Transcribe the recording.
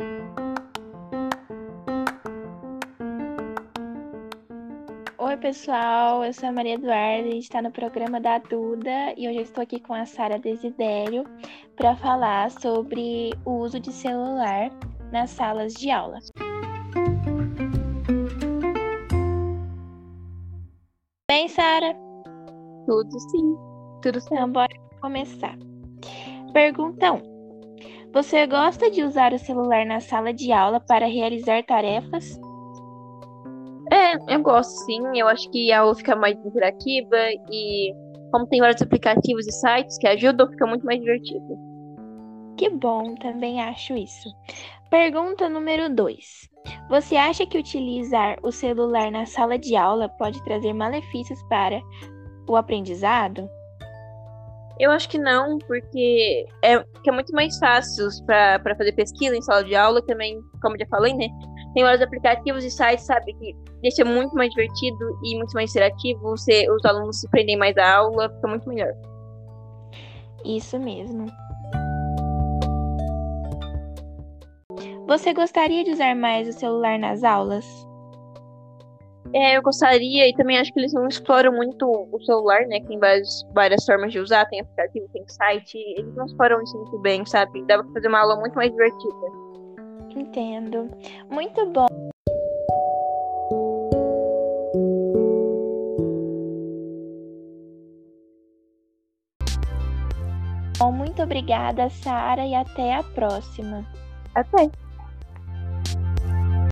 Oi, pessoal, eu sou a Maria Eduarda, a gente está no programa da Duda e hoje eu estou aqui com a Sara Desidério para falar sobre o uso de celular nas salas de aula. Bem, Sara? Tudo sim, tudo certo. Então, bora começar. Pergunta 1. Você gosta de usar o celular na sala de aula para realizar tarefas? É, eu gosto sim. Eu acho que a aula fica mais interativa e, como tem vários aplicativos e sites que ajudam, fica muito mais divertido. Que bom, também acho isso. Pergunta número 2. Você acha que utilizar o celular na sala de aula pode trazer malefícios para o aprendizado? Eu acho que não, porque é, é muito mais fácil para fazer pesquisa em sala de aula também, como já falei, né? Tem vários aplicativos e sites, sabe, que deixa muito mais divertido e muito mais interativo. Você, os alunos se prendem mais à aula, fica muito melhor. Isso mesmo. Você gostaria de usar mais o celular nas aulas? É, eu gostaria, e também acho que eles não exploram muito o celular, né? Tem várias, várias formas de usar, tem aplicativo, tem site, eles não exploram isso muito bem, sabe? Dá pra fazer uma aula muito mais divertida. Entendo. Muito bom. Bom, muito obrigada, Sara, e até a próxima. Até.